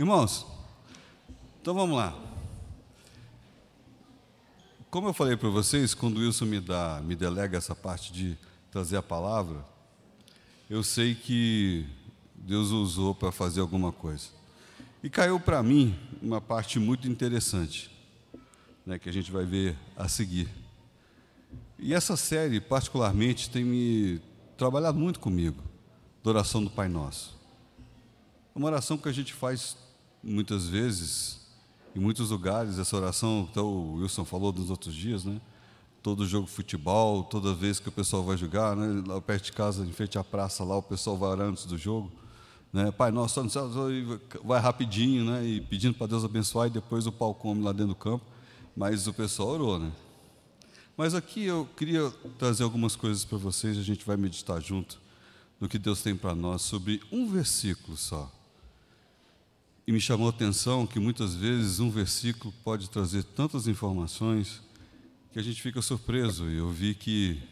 Irmãos, então vamos lá. Como eu falei para vocês, quando o Wilson me dá, me delega essa parte de trazer a palavra, eu sei que Deus usou para fazer alguma coisa. E caiu para mim uma parte muito interessante, né, que a gente vai ver a seguir. E essa série, particularmente, tem me trabalhado muito comigo, da oração do Pai Nosso. É uma oração que a gente faz muitas vezes, em muitos lugares, essa oração, então o Wilson falou nos outros dias, né? Todo jogo de futebol, toda vez que o pessoal vai jogar, né? lá perto de casa, em frente à praça, lá o pessoal vai orar antes do jogo. Né? Pai nosso, no céu, vai rapidinho, né? E pedindo para Deus abençoar, e depois o pau come lá dentro do campo. Mas o pessoal orou, né? Mas aqui eu queria trazer algumas coisas para vocês, a gente vai meditar junto no que Deus tem para nós sobre um versículo só. E me chamou a atenção que muitas vezes um versículo pode trazer tantas informações que a gente fica surpreso. E eu vi que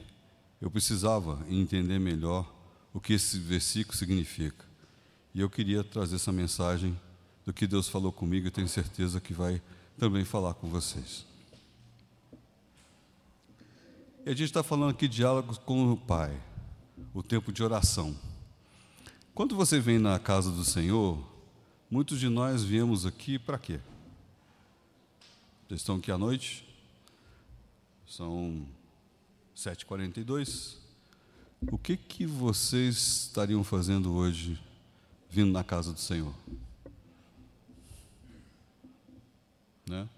eu precisava entender melhor o que esse versículo significa. E eu queria trazer essa mensagem do que Deus falou comigo e tenho certeza que vai também falar com vocês. E a gente está falando aqui de diálogos com o Pai, o tempo de oração. Quando você vem na casa do Senhor, muitos de nós viemos aqui para quê? Vocês estão aqui à noite? São 7h42. O que, que vocês estariam fazendo hoje vindo na casa do Senhor? Né?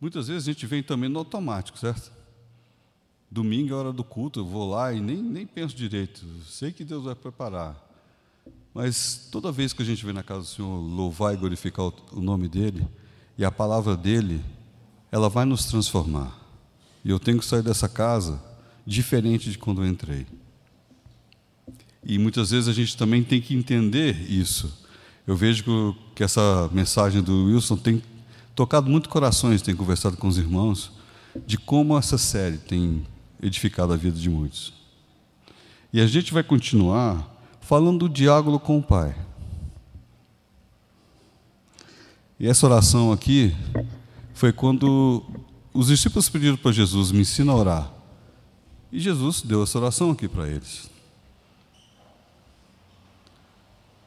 Muitas vezes a gente vem também no automático, certo? Domingo é hora do culto, eu vou lá e nem, nem penso direito. Sei que Deus vai preparar. Mas toda vez que a gente vem na casa do Senhor louvar e glorificar o, nome dEle, e a palavra dEle, ela vai nos transformar. E eu tenho que sair dessa casa diferente de quando eu entrei. E muitas vezes a gente também tem que entender isso. Eu vejo que essa mensagem do Wilson tem tocado muito corações, tem conversado com os irmãos, de como essa série tem edificado a vida de muitos. E a gente vai continuar falando do diálogo com o Pai. E essa oração aqui foi quando os discípulos pediram para Jesus: me ensina a orar. E Jesus deu essa oração aqui para eles.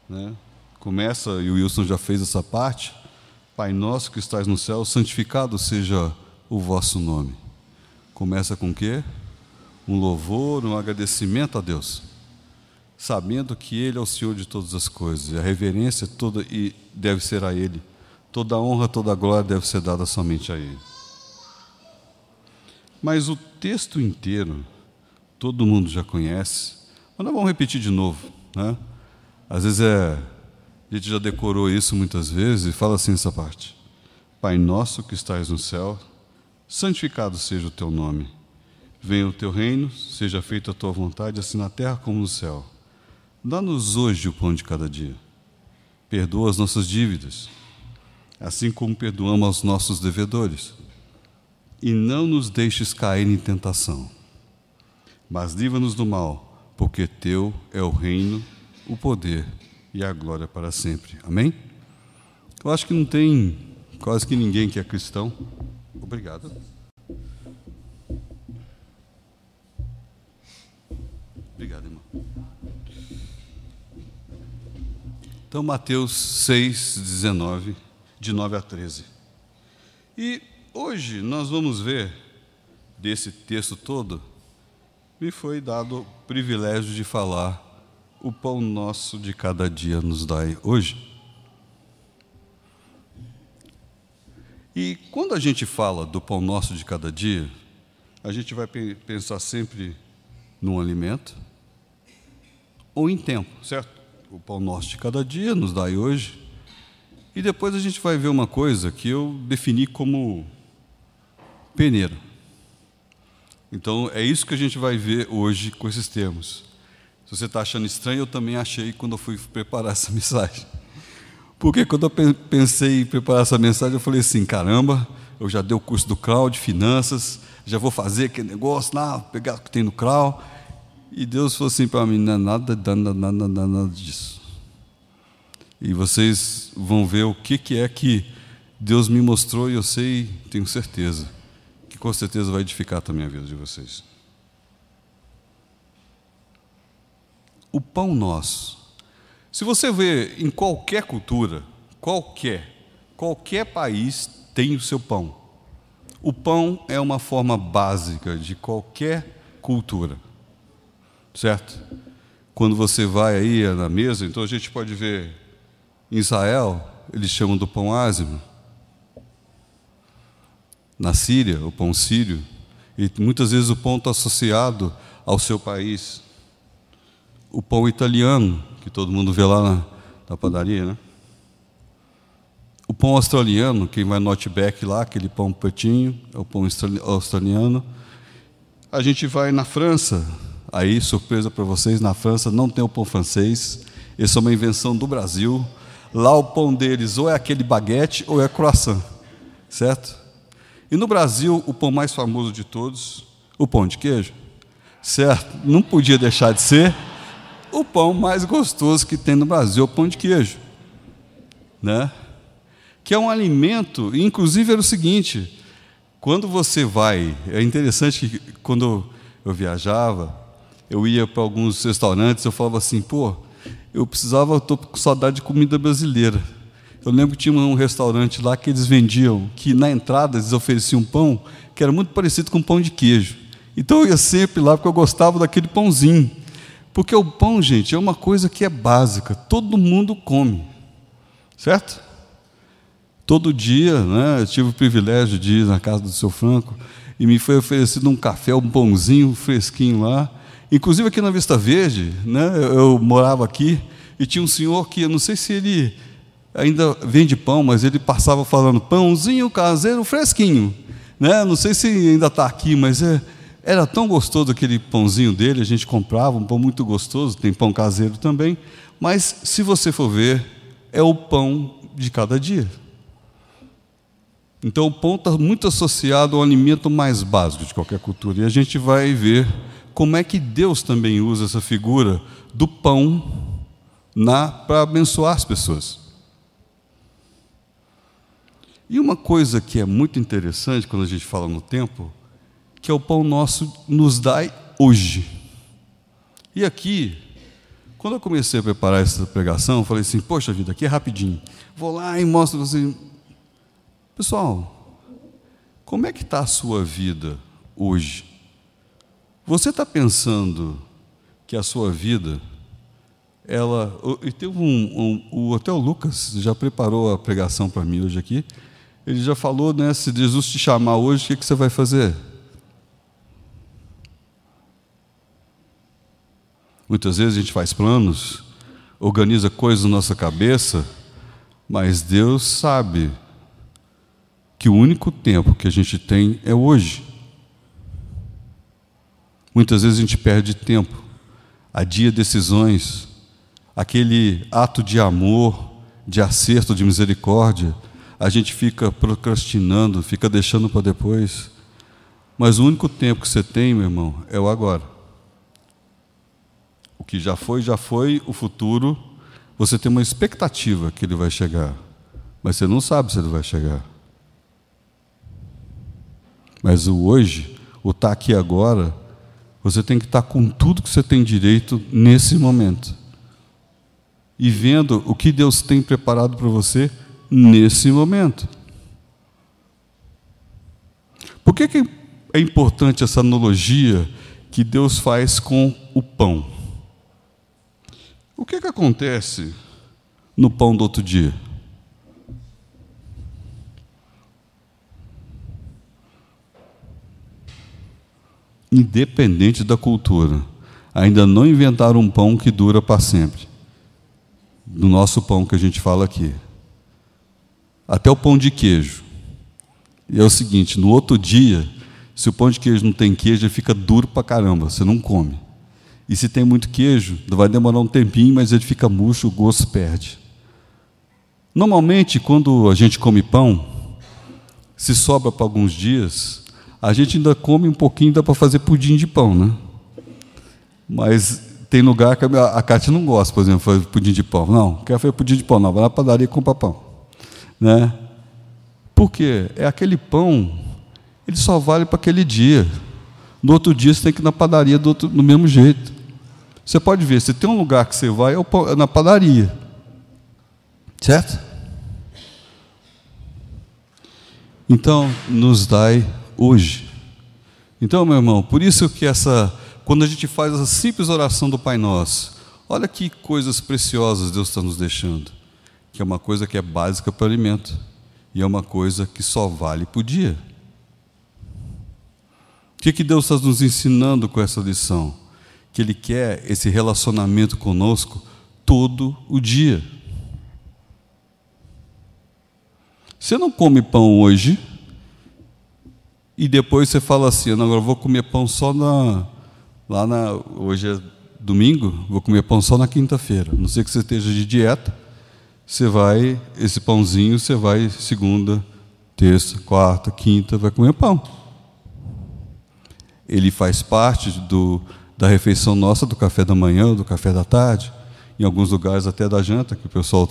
Né? Começa, e o Wilson já fez essa parte. Pai nosso que estás no céu, santificado seja o vosso nome. Começa com o quê? um louvor, um agradecimento a Deus, sabendo que Ele é o Senhor de todas as coisas, a reverência toda e deve ser a Ele, toda a honra, toda a glória deve ser dada somente a Ele. Mas o texto inteiro, todo mundo já conhece, mas nós vamos repetir de novo, né? Às vezes é, a gente já decorou isso muitas vezes e fala assim essa parte: Pai nosso que estás no céu, santificado seja o teu nome Venha o teu reino, seja feita a tua vontade, assim na terra como no céu. Dá-nos hoje o pão de cada dia. Perdoa as nossas dívidas, assim como perdoamos aos nossos devedores. E não nos deixes cair em tentação, mas livra-nos do mal, porque teu é o reino, o poder e a glória para sempre. Amém? Eu acho que não tem quase que ninguém que é cristão. Obrigado. Então, Mateus 6, 19, de 9 a 13. E hoje nós vamos ver, desse texto todo, me foi dado o privilégio de falar o pão nosso de cada dia nos dai hoje. E quando a gente fala do pão nosso de cada dia, a gente vai pensar sempre num alimento, ou em tempo, certo? O pão nosso de cada dia nos dá hoje. E depois a gente vai ver uma coisa que eu defini como peneira. Então é isso que a gente vai ver hoje com esses termos. Se você está achando estranho, eu também achei quando eu fui preparar essa mensagem. Porque quando eu pensei em preparar essa mensagem, eu falei assim: caramba, eu já dei o curso do CRAU de finanças, já vou fazer aquele negócio lá, pegar o que tem no CRAU. E Deus falou assim para mim: não é nada, nada, nada, nada, nada disso. E vocês vão ver o que, que é que Deus me mostrou e eu sei, tenho certeza, que com certeza vai edificar também a vida de vocês. O pão nosso. Se você vê em qualquer cultura, qualquer, qualquer país tem o seu pão. O pão é uma forma básica de qualquer cultura, certo? Quando você vai aí na mesa, então a gente pode ver em Israel, eles chamam do pão ázimo. Na Síria, o pão sírio. E muitas vezes o pão está associado ao seu país. O pão italiano, que todo mundo vê lá na, na padaria, né? O pão australiano, quem vai no Outback lá, aquele pão pretinho, é o pão australiano. A gente vai na França, aí, surpresa para vocês, na França não tem o pão francês, essa é uma invenção do Brasil. Lá o pão deles ou é aquele baguete ou é croissant, certo? E no Brasil, o pão mais famoso de todos, o pão de queijo, certo? Não podia deixar de ser o pão mais gostoso que tem no Brasil, o pão de queijo, né? Que é um alimento, inclusive era o seguinte, quando você vai, é interessante que quando eu viajava, eu ia para alguns restaurantes, eu falava assim, pô, eu precisava, estou com saudade de comida brasileira. Eu lembro que tinha um restaurante lá que eles vendiam, que na entrada eles ofereciam um pão que era muito parecido com pão de queijo. Então eu ia sempre lá porque eu gostava daquele pãozinho. Porque o pão, gente, é uma coisa que é básica, todo mundo come. Certo? Todo dia, né, eu tive o privilégio de ir na casa do seu Franco e me foi oferecido um café, um pãozinho fresquinho lá. Inclusive aqui na Vista Verde, né, eu morava aqui e tinha um senhor que, eu não sei se ele ainda vende pão, mas ele passava falando pãozinho caseiro fresquinho. Né? Não sei se ainda está aqui, mas é, era tão gostoso aquele pãozinho dele, a gente comprava, um pão muito gostoso, tem pão caseiro também. Mas se você for ver, é o pão de cada dia. Então o pão está muito associado ao alimento mais básico de qualquer cultura. E a gente vai ver como é que Deus também usa essa figura do pão para abençoar as pessoas. E uma coisa que é muito interessante quando a gente fala no tempo, que é o pão nosso nos dai hoje. E aqui, quando eu comecei a preparar essa pregação, eu falei assim: Poxa vida, aqui é rapidinho. Vou lá e mostro você. Pessoal, como é que está a sua vida hoje? Você está pensando que a sua vida, ela. E teve um, um, o o Lucas já preparou a pregação para mim hoje aqui. Ele já falou, né? Se Jesus te chamar hoje, o que, que você vai fazer? Muitas vezes a gente faz planos, organiza coisas na nossa cabeça, mas Deus sabe que o único tempo que a gente tem é hoje. Muitas vezes a gente perde tempo, adia decisões, aquele ato de amor, de acerto, de misericórdia, a gente fica procrastinando, fica deixando para depois. Mas o único tempo que você tem, meu irmão, é o agora. O que já foi, já foi, o futuro, você tem uma expectativa que ele vai chegar, mas você não sabe se ele vai chegar. Mas o hoje, o estar tá aqui agora, você tem que estar com tudo que você tem direito nesse momento. E vendo o que Deus tem preparado para você nesse momento. Por que, que é importante essa analogia que Deus faz com o pão? O que, que acontece no pão do outro dia? Independente da cultura. Ainda não inventaram um pão que dura para sempre. Do nosso pão que a gente fala aqui. Até o pão de queijo. E é o seguinte: no outro dia, se o pão de queijo não tem queijo, ele fica duro para caramba, você não come. E se tem muito queijo, vai demorar um tempinho, mas ele fica murcho, o gosto perde. Normalmente, quando a gente come pão, se sobra para alguns dias, a gente ainda come um pouquinho, dá para fazer pudim de pão, né? Mas tem lugar que a, a Cátia não gosta, por exemplo, fazer pudim de pão. Não, quer fazer pudim de pão, não, vai na padaria e compra pão. Né? Por quê? É aquele pão, ele só vale para aquele dia. No outro dia você tem que ir na padaria do, outro, do mesmo jeito. Você pode ver, se tem um lugar que você vai, é, é na padaria. Certo? Então, nos dai hoje. Então, meu irmão, por isso que essa, quando a gente faz essa simples oração do Pai Nosso, olha que coisas preciosas Deus está nos deixando, que é uma coisa que é básica para o alimento e é uma coisa que só vale por dia. O que, que Deus está nos ensinando com essa lição? Que Ele quer esse relacionamento conosco todo o dia. Você não come pão hoje e depois você fala assim, agora eu vou comer pão só na lá na hoje é domingo, vou comer pão só na quinta-feira. Não sei que você esteja de dieta, você vai esse pãozinho, você vai segunda, terça, quarta, quinta, vai comer pão. Ele faz parte do, da refeição nossa do café da manhã, do café da tarde, em alguns lugares até da janta que o pessoal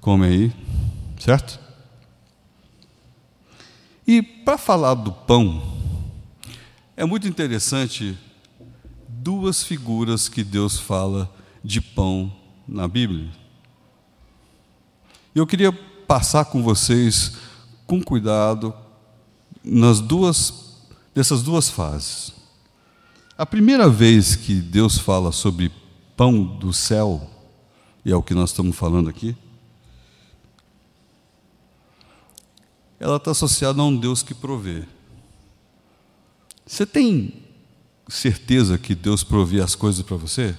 come aí, certo? E para falar do pão, é muito interessante duas figuras que Deus fala de pão na Bíblia. Eu queria passar com vocês com cuidado nas duas dessas duas fases. A primeira vez que Deus fala sobre pão do céu, e é o que nós estamos falando aqui, ela está associada a um Deus que provê. Você tem certeza que Deus provê as coisas para você?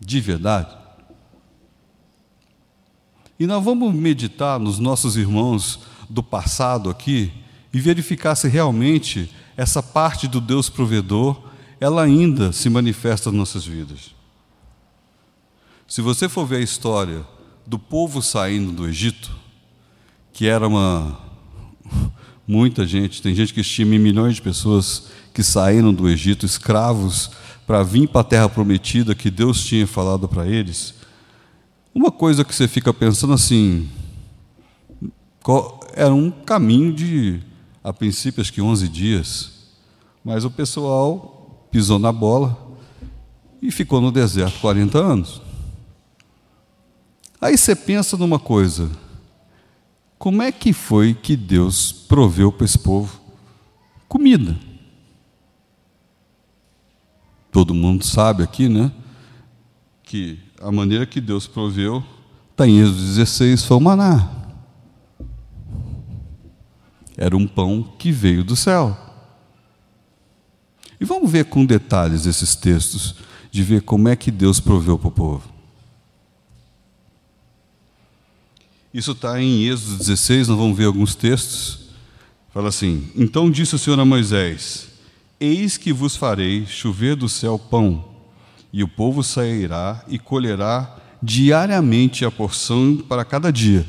De verdade? E nós vamos meditar nos nossos irmãos do passado aqui e verificar se realmente essa parte do Deus provedor ela ainda se manifesta nas nossas vidas. Se você for ver a história do povo saindo do Egito, que era uma muita gente, tem gente que estima em milhões de pessoas que saíram do Egito escravos para vir para a terra prometida que Deus tinha falado para eles. Uma coisa que você fica pensando assim, era um caminho de, a princípio, acho que 11 dias, mas o pessoal pisou na bola e ficou no deserto 40 anos. Aí você pensa numa coisa, como é que foi que Deus proveu para esse povo comida? Todo mundo sabe aqui, né? Que a maneira que Deus proveu está em Êxodo 16, foi o maná. Era um pão que veio do céu. E vamos ver com detalhes esses textos, de ver como é que Deus proveu para o povo. Isso está em Êxodo 16, nós vamos ver alguns textos. Fala assim: Então disse o Senhor a Moisés: Eis que vos farei chover do céu pão, e o povo sairá e colherá diariamente a porção para cada dia,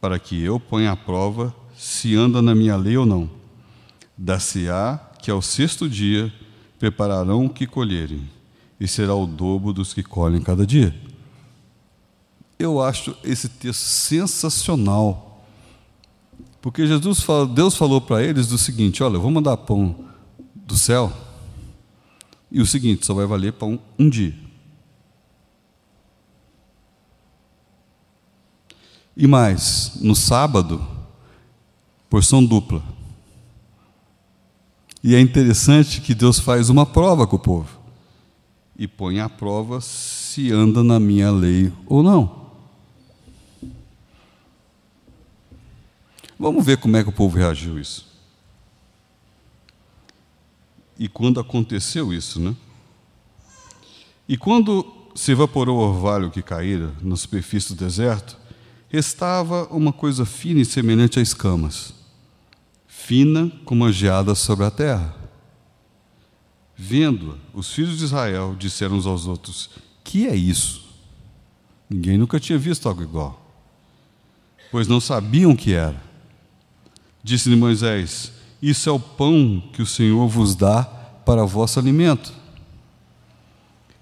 para que eu ponha à prova se anda na minha lei ou não. Dar-se-á que ao sexto dia prepararão o que colherem, e será o dobro dos que colhem cada dia. Eu acho esse texto sensacional. Porque Jesus fala, Deus falou para eles do seguinte: olha, eu vou mandar pão do céu, e o seguinte, só vai valer pão um dia. E mais, no sábado, porção dupla. E é interessante que Deus faz uma prova com o povo e põe à prova se anda na minha lei ou não. Vamos ver como é que o povo reagiu isso. E quando aconteceu isso, né? E quando se evaporou o orvalho que caíra na superfície do deserto, restava uma coisa fina e semelhante a escamas, fina como a geada sobre a terra. Vendo-a, os filhos de Israel disseram uns aos outros: Que é isso? Ninguém nunca tinha visto algo igual, pois não sabiam o que era. Disse-lhe Moisés: Isso é o pão que o Senhor vos dá para vosso alimento.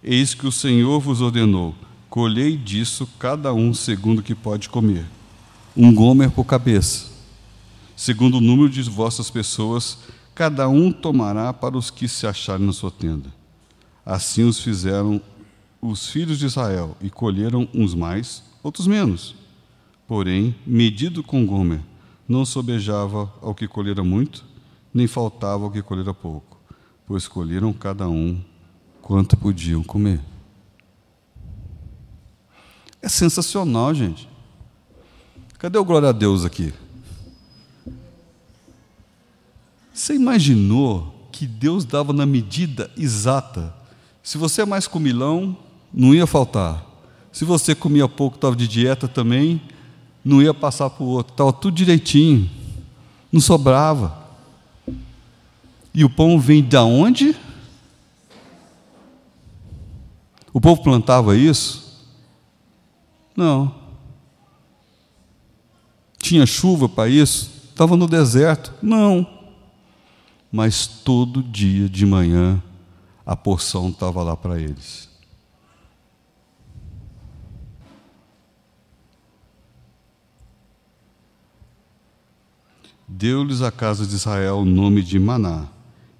Eis que o Senhor vos ordenou: colhei disso cada um segundo o que pode comer, um gomer por cabeça. Segundo o número de vossas pessoas, cada um tomará para os que se acharem na sua tenda. Assim os fizeram os filhos de Israel, e colheram uns mais, outros menos. Porém, medido com Gomer, não sobejava ao que colhera muito, nem faltava ao que colhera pouco, pois colheram cada um quanto podiam comer. É sensacional, gente. Cadê o glória a Deus aqui? Você imaginou que Deus dava na medida exata? Se você é mais comilão, não ia faltar. Se você comia pouco, estava de dieta também, não ia passar para o outro. Estava tudo direitinho. Não sobrava. E o pão vem de onde? O povo plantava isso? Não. Tinha chuva para isso? Estava no deserto? Não. Mas todo dia de manhã a porção estava lá para eles. Deu-lhes a casa de Israel o nome de Maná.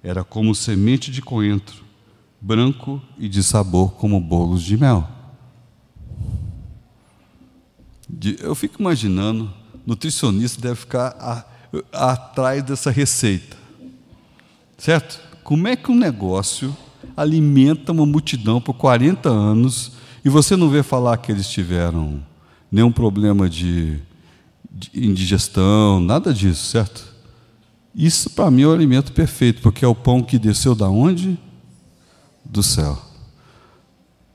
Era como semente de coentro, branco e de sabor como bolos de mel. Eu fico imaginando, nutricionista deve ficar atrás dessa receita. Certo? Como é que um negócio alimenta uma multidão por 40 anos e você não vê falar que eles tiveram nenhum problema de indigestão, nada disso, certo? Isso para mim é o alimento perfeito, porque é o pão que desceu da onde? Do céu.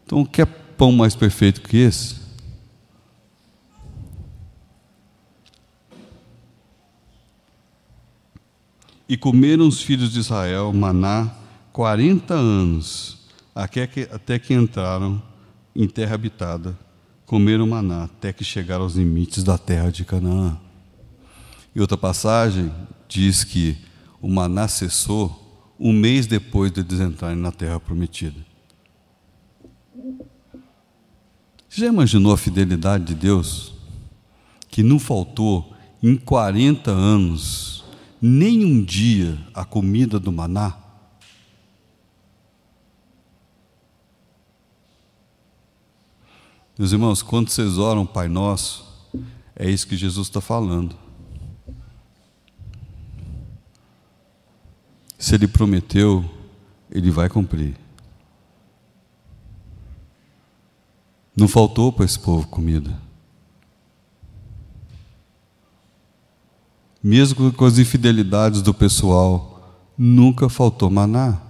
Então, quer pão mais perfeito que esse? E comeram os filhos de Israel maná 40 anos, até que, até que entraram em terra habitada, comeram maná, até que chegaram aos limites da terra de Canaã. E outra passagem diz que o maná cessou um mês depois de eles entrarem na terra prometida. Você já imaginou a fidelidade de Deus? Que não faltou em 40 anos, nem um dia, a comida do maná? Meus irmãos, quando vocês oram Pai Nosso, é isso que Jesus está falando. Se Ele prometeu, Ele vai cumprir. Não faltou para esse povo comida. Mesmo com as infidelidades do pessoal, nunca faltou maná.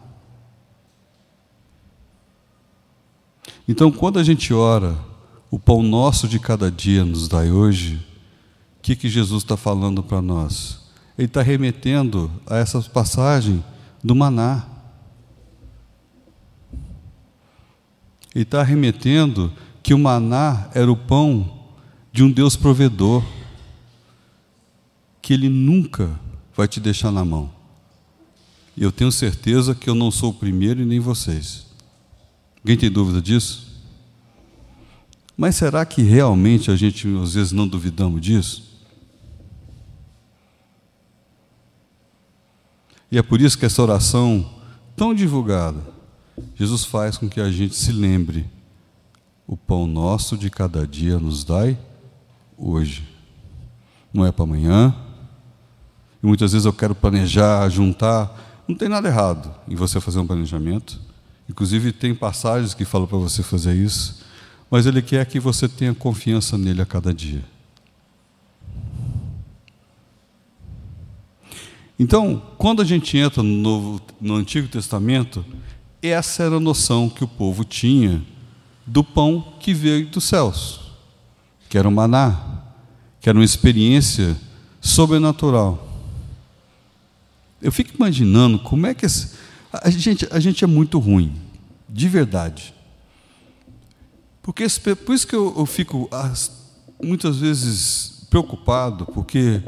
Então, quando a gente ora, o pão nosso de cada dia nos dai hoje, o que, que Jesus está falando para nós? Ele está remetendo a essa passagem do maná. Ele está remetendo que o maná era o pão de um Deus provedor, que Ele nunca vai te deixar na mão. E eu tenho certeza que eu não sou o primeiro e nem vocês. Alguém tem dúvida disso? Mas será que realmente a gente às vezes não duvidamos disso? E é por isso que essa oração tão divulgada, Jesus faz com que a gente se lembre: o pão nosso de cada dia nos dai hoje. Não é para amanhã. E muitas vezes eu quero planejar, juntar. Não tem nada errado em você fazer um planejamento. Inclusive, tem passagens que falam para você fazer isso mas Ele quer que você tenha confiança nele a cada dia. Então, quando a gente entra no, Novo, no Antigo Testamento, essa era a noção que o povo tinha do pão que veio dos céus, que era o maná, que era uma experiência sobrenatural. Eu fico imaginando como é que esse, a gente, a gente é muito ruim, de verdade. Porque por isso que eu, eu fico muitas vezes preocupado, porque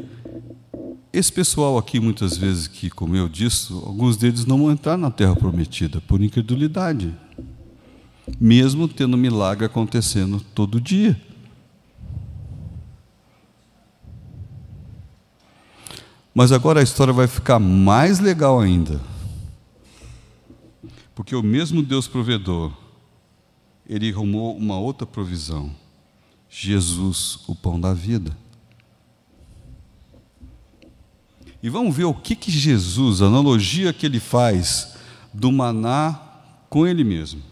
esse pessoal aqui, muitas vezes, que comeu disso, alguns deles não vão entrar na terra prometida por incredulidade, mesmo tendo milagre acontecendo todo dia. Mas agora a história vai ficar mais legal ainda. Porque o mesmo Deus provedor, ele arrumou uma outra provisão. Jesus, o pão da vida. E vamos ver o que, que Jesus, a analogia que ele faz do maná com ele mesmo.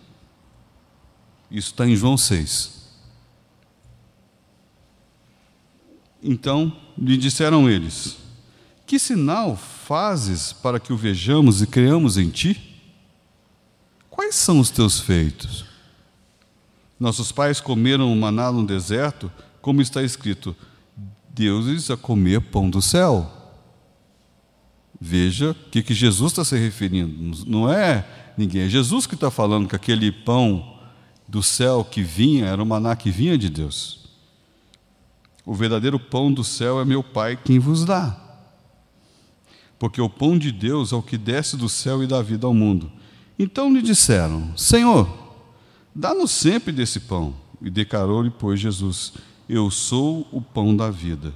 Isso está em João 6. Então lhe disseram eles: Que sinal fazes para que o vejamos e creamos em ti? Quais são os teus feitos? Nossos pais comeram o maná no deserto, como está escrito: deuses a comer pão do céu. Veja o que, que Jesus está se referindo. Não é ninguém, é Jesus que está falando que aquele pão do céu que vinha era o maná que vinha de Deus. O verdadeiro pão do céu é meu Pai quem vos dá. Porque o pão de Deus é o que desce do céu e dá vida ao mundo. Então lhe disseram: Senhor, dá-nos sempre desse pão. E declarou-lhe, pois, Jesus: Eu sou o pão da vida.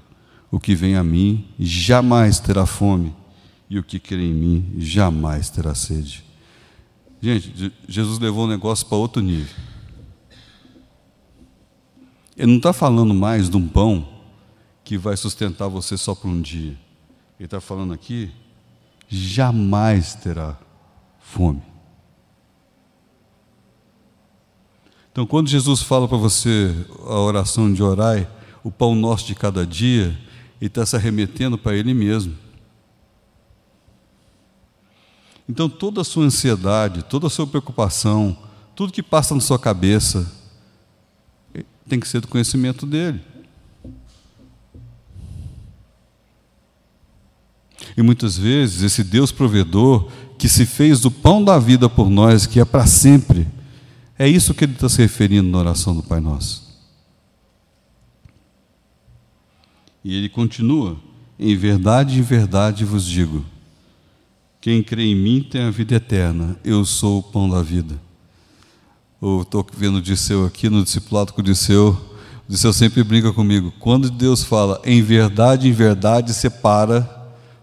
O que vem a mim jamais terá fome e o que crê em mim jamais terá sede. Gente, Jesus levou o negócio para outro nível. Ele não está falando mais de um pão que vai sustentar você só por um dia. Ele está falando aqui, jamais terá fome. Então, quando Jesus fala para você a oração de orar, o pão nosso de cada dia, ele está se arremetendo para Ele mesmo. Então, toda a sua ansiedade, toda a sua preocupação, tudo que passa na sua cabeça, tem que ser do conhecimento dele. E muitas vezes, esse Deus provedor, que se fez do pão da vida por nós, que é para sempre, é isso que ele está se referindo na oração do Pai Nosso. E ele continua: Em verdade, em verdade vos digo quem crê em mim tem a vida eterna. Eu sou o pão da vida. Estou vendo o Disseu aqui no discipulado com o Disseu. O Disseu sempre brinca comigo. Quando Deus fala em verdade, em verdade, separa.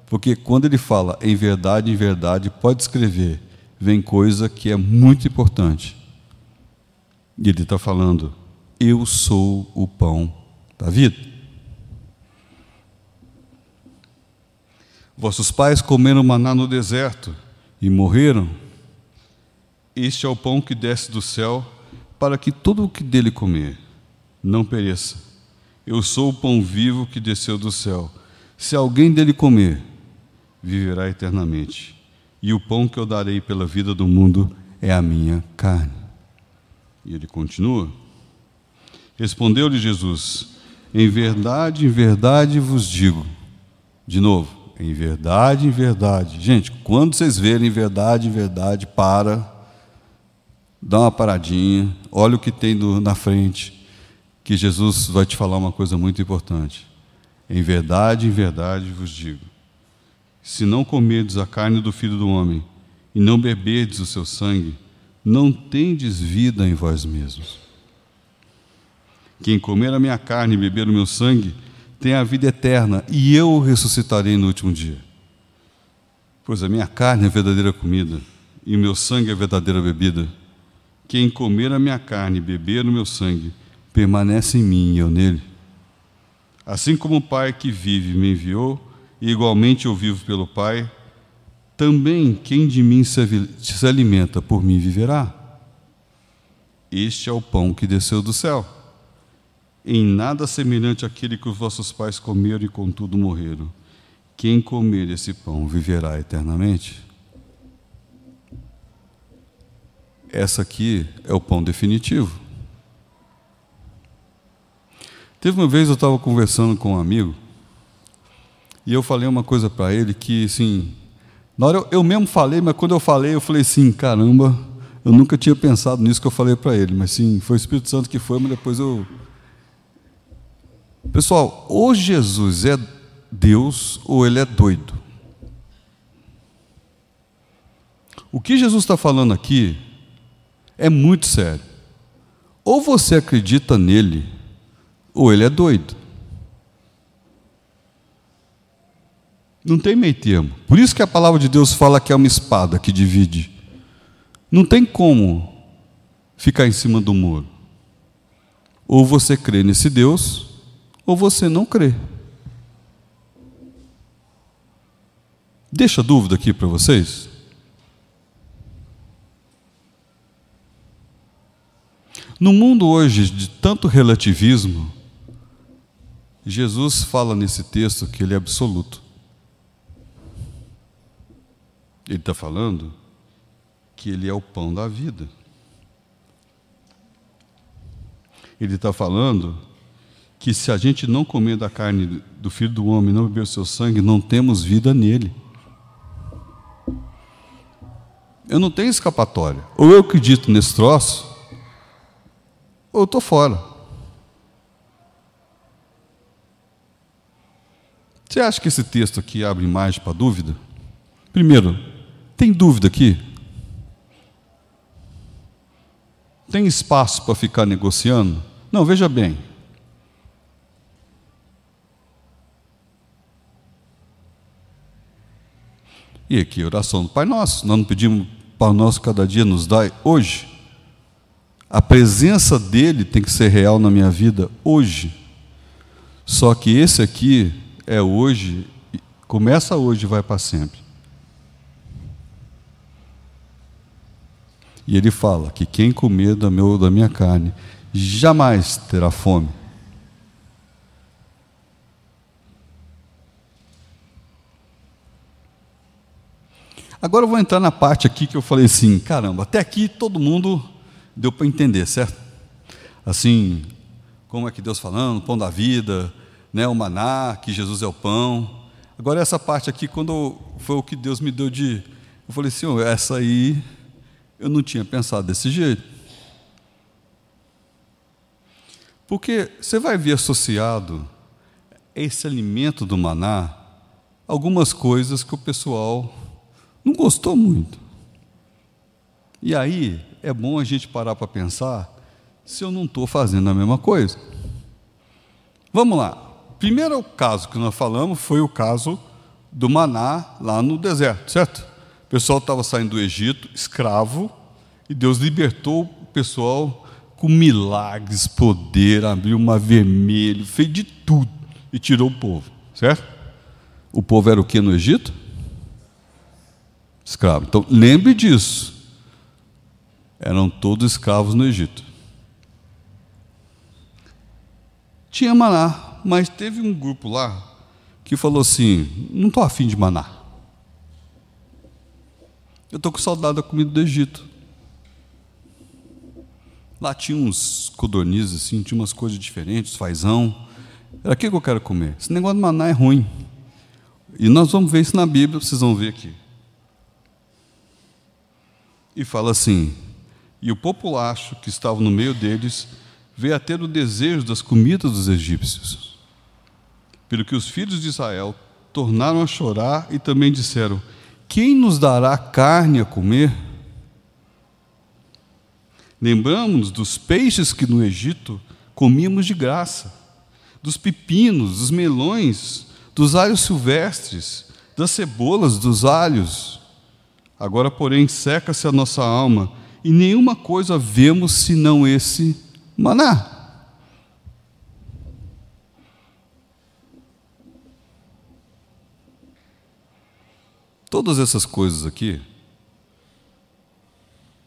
Porque quando ele fala em verdade, em verdade, pode escrever. Vem coisa que é muito importante. E ele está falando: Eu sou o pão da vida. Vossos pais comeram maná no deserto e morreram. Este é o pão que desce do céu, para que todo o que dele comer não pereça. Eu sou o pão vivo que desceu do céu. Se alguém dele comer, viverá eternamente. E o pão que eu darei pela vida do mundo é a minha carne. E ele continua. Respondeu-lhe Jesus: Em verdade, em verdade vos digo. De novo, em verdade, em verdade. Gente, quando vocês verem em verdade, em verdade, para, dá uma paradinha, olha o que tem do, na frente, que Jesus vai te falar uma coisa muito importante. Em verdade, em verdade vos digo: se não comerdes a carne do filho do homem e não beberdes o seu sangue, não tendes vida em vós mesmos. Quem comer a minha carne e beber o meu sangue, tem a vida eterna, e eu o ressuscitarei no último dia. Pois a minha carne é verdadeira comida, e o meu sangue é verdadeira bebida. Quem comer a minha carne e beber o meu sangue, permanece em mim e eu nele. Assim como o Pai que vive me enviou, e igualmente eu vivo pelo Pai, também quem de mim se alimenta por mim viverá. Este é o pão que desceu do céu em nada semelhante àquele que os vossos pais comeram e contudo morreram. Quem comer esse pão viverá eternamente. Essa aqui é o pão definitivo. Teve uma vez eu estava conversando com um amigo e eu falei uma coisa para ele que, assim, na hora eu, eu, mesmo falei, mas quando eu falei, eu falei assim: caramba, eu nunca tinha pensado nisso que eu falei para ele, mas sim, foi o Espírito Santo que foi, mas depois eu Pessoal, ou Jesus é Deus ou ele é doido. O que Jesus está falando aqui é muito sério. Ou você acredita nele, ou ele é doido. Não tem meio termo. Por isso que a palavra de Deus fala que é uma espada que divide. Não tem como ficar em cima do muro. Ou você crê nesse Deus, ou você não crê. Deixa dúvida aqui para vocês. No mundo hoje de tanto relativismo, Jesus fala nesse texto que ele é absoluto. Ele está falando que ele é o pão da vida. Ele está falando que se a gente não comer da carne do filho do homem, não beber o seu sangue, não temos vida nele. Eu não tenho escapatória. Ou eu acredito nesse troço, ou eu estou fora. Você acha que esse texto aqui abre mais para dúvida? Primeiro, tem dúvida aqui? Tem espaço para ficar negociando? Não, veja bem. E aqui, oração do Pai Nosso. Nós não pedimos Pai Nosso cada dia nos dai hoje. A presença dele tem que ser real na minha vida hoje. Só que esse aqui é hoje, começa hoje e vai para sempre. E ele fala que quem comer da, meu, da minha carne jamais terá fome. Agora eu vou entrar na parte aqui que eu falei assim: caramba, até aqui todo mundo deu para entender, certo? Assim, como é que Deus falando, pão da vida, né, o maná, que Jesus é o pão. Agora essa parte aqui, quando foi o que Deus me deu de. Eu falei, Senhor, essa aí eu não tinha pensado desse jeito. Porque você vai ver associado esse alimento do maná algumas coisas que o pessoal não gostou muito. E aí é bom a gente parar para pensar se eu não estou fazendo a mesma coisa. Vamos lá. Primeiro caso que nós falamos foi o caso do maná lá no deserto, certo? O pessoal estava saindo do Egito, escravo, e Deus libertou o pessoal com milagres, poder, abriu o mar vermelho, fez de tudo e tirou o povo, certo? O povo era o que no Egito? Escravo. Então, lembre disso. Eram todos escravos no Egito. Tinha maná, mas teve um grupo lá que falou assim: não estou afim de maná. Eu estou com saudade da comida do Egito. Lá tinha uns codornizes, assim, tinha umas coisas diferentes, fazão. Era aquilo que eu quero comer. Esse negócio de maná é ruim. E nós vamos ver isso na Bíblia, vocês vão ver aqui. E fala assim: E o populacho que estava no meio deles veio a ter o desejo das comidas dos egípcios. Pelo que os filhos de Israel tornaram a chorar e também disseram: Quem nos dará carne a comer? Lembramos dos peixes que no Egito comíamos de graça, dos pepinos, dos melões, dos alhos silvestres, das cebolas, dos alhos. Agora, porém, seca-se a nossa alma e nenhuma coisa vemos senão esse maná. Todas essas coisas aqui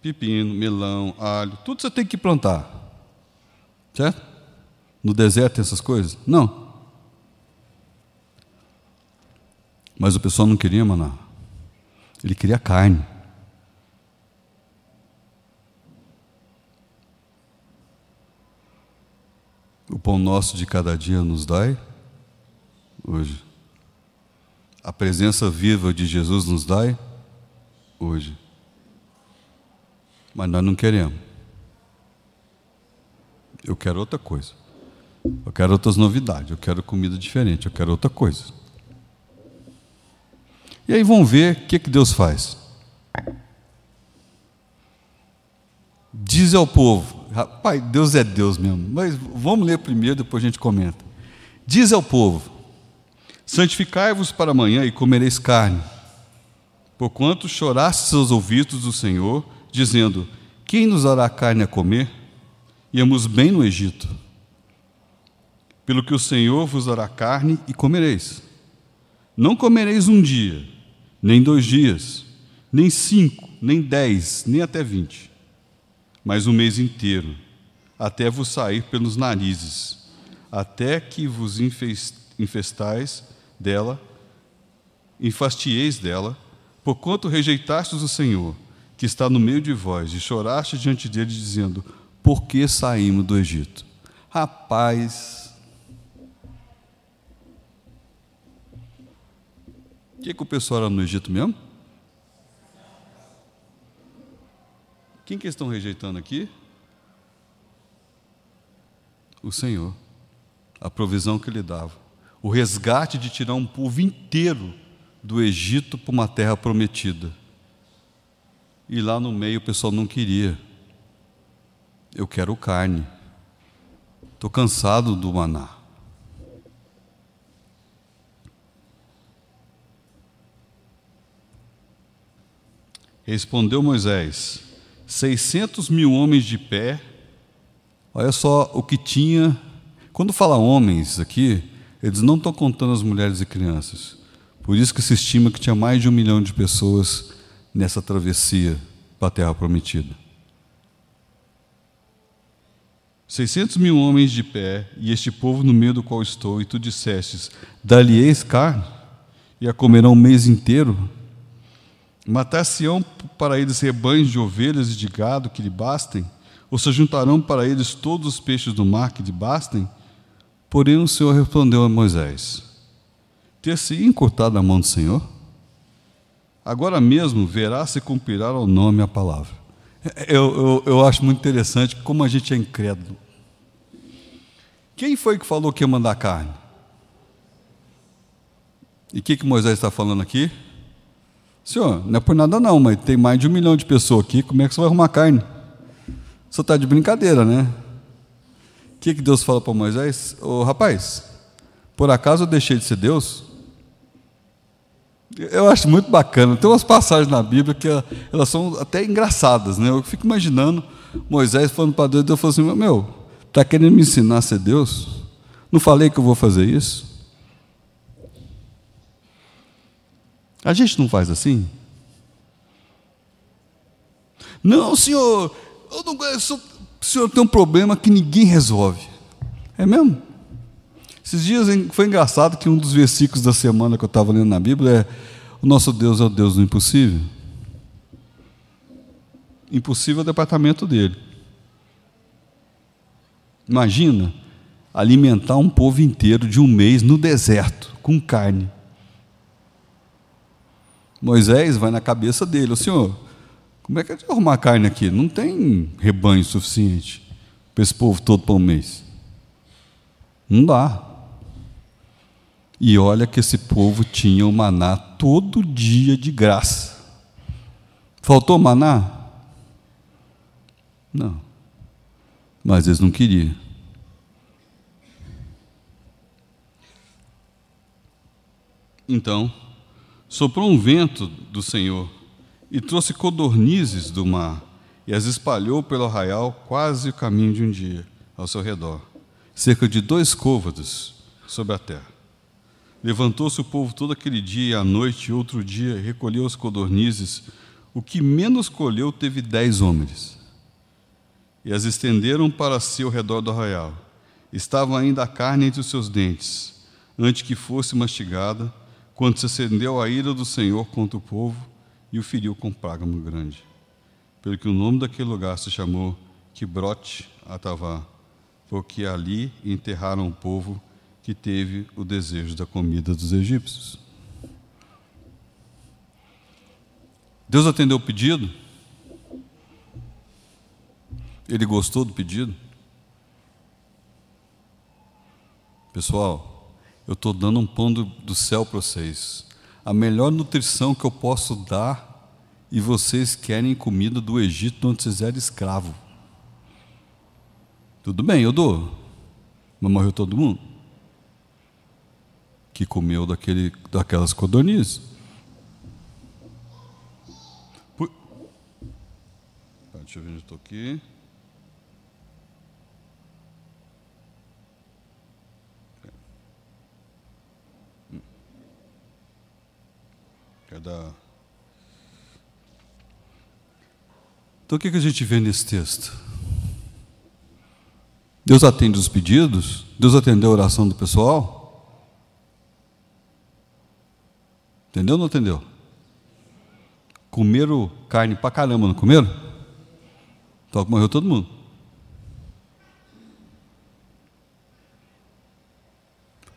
pepino, melão, alho, tudo você tem que plantar. Certo? No deserto tem essas coisas? Não. Mas o pessoal não queria maná. Ele queria carne. O pão nosso de cada dia nos dai hoje. A presença viva de Jesus nos dai hoje. Mas nós não queremos. Eu quero outra coisa. Eu quero outras novidades. Eu quero comida diferente. Eu quero outra coisa. E aí vão ver o que, que Deus faz. Diz ao povo, rapaz, Deus é Deus mesmo, mas vamos ler primeiro, depois a gente comenta. Diz ao povo: Santificai-vos para amanhã e comereis carne, porquanto chorastes aos ouvidos do Senhor, dizendo: Quem nos dará carne a comer? Íamos bem no Egito. Pelo que o Senhor vos dará carne e comereis. Não comereis um dia, nem dois dias, nem cinco, nem dez, nem até vinte mas um mês inteiro, até vos sair pelos narizes, até que vos infestais dela, infastieis dela, porquanto rejeitastes o Senhor, que está no meio de vós, e choraste diante dele, dizendo: Por que saímos do Egito? Rapaz, o que, que o pessoal era no Egito mesmo? Quem que estão rejeitando aqui? O Senhor. A provisão que lhe dava. O resgate de tirar um povo inteiro do Egito para uma terra prometida. E lá no meio o pessoal não queria. Eu quero carne. Estou cansado do maná. Respondeu Moisés: 600 mil homens de pé. Olha só o que tinha. Quando fala homens aqui, eles não estão contando as mulheres e crianças. Por isso que se estima que tinha mais de um milhão de pessoas nessa travessia para a Terra Prometida. 600 mil homens de pé, e este povo no meio do qual estou, e tu dissestes: Dar-lhe-eis carne, e a comerão um mês inteiro, Matar-se-ão para eles rebanhos de ovelhas e de gado que lhe bastem? Ou se juntarão para eles todos os peixes do mar que lhe bastem? Porém o Senhor respondeu a Moisés: Ter-se encurtado a mão do Senhor? Agora mesmo verá se cumprirá ao nome a palavra. Eu, eu, eu acho muito interessante como a gente é incrédulo. Quem foi que falou que ia mandar carne? E o que, que Moisés está falando aqui? Senhor, não é por nada não, mas tem mais de um milhão de pessoas aqui, como é que você vai arrumar carne? Você está de brincadeira, né? Que, que Deus fala para Moisés? Oh, rapaz, por acaso eu deixei de ser Deus? Eu acho muito bacana. Tem umas passagens na Bíblia que elas são até engraçadas, né? Eu fico imaginando Moisés falando para Deus, Deus falou assim: Meu, está querendo me ensinar a ser Deus? Não falei que eu vou fazer isso? A gente não faz assim? Não, senhor, eu não, sou, o senhor tem um problema que ninguém resolve. É mesmo? Esses dias foi engraçado que um dos versículos da semana que eu estava lendo na Bíblia é: O nosso Deus é o Deus do impossível. Impossível é o departamento dele. Imagina alimentar um povo inteiro de um mês no deserto, com carne. Moisés vai na cabeça dele, o senhor, como é que a gente vai arrumar carne aqui? Não tem rebanho suficiente para esse povo todo para um mês. Não dá. E olha que esse povo tinha o maná todo dia de graça. Faltou maná? Não. Mas eles não queriam. Então, Soprou um vento do Senhor e trouxe codornizes do mar e as espalhou pelo arraial quase o caminho de um dia ao seu redor, cerca de dois côvados sobre a terra. Levantou-se o povo todo aquele dia e à noite e outro dia recolheu as codornizes. O que menos colheu teve dez homens. E as estenderam para si ao redor do arraial. Estava ainda a carne entre os seus dentes, antes que fosse mastigada, quando se acendeu a ira do Senhor contra o povo e o feriu com praga muito grande. Pelo que o nome daquele lugar se chamou Quibrote Atavá, porque ali enterraram o povo que teve o desejo da comida dos egípcios. Deus atendeu o pedido? Ele gostou do pedido? Pessoal, eu estou dando um pão do, do céu para vocês. A melhor nutrição que eu posso dar e vocês querem comida do Egito onde vocês eram escravo. Tudo bem, eu dou. Mas morreu todo mundo que comeu daquele, daquelas codornizes. Por... Tá, deixa eu ver onde estou aqui. Então o que, que a gente vê nesse texto? Deus atende os pedidos? Deus atendeu a oração do pessoal? Entendeu ou não entendeu? Comeram carne pra caramba, não comeram? Então morreu todo mundo.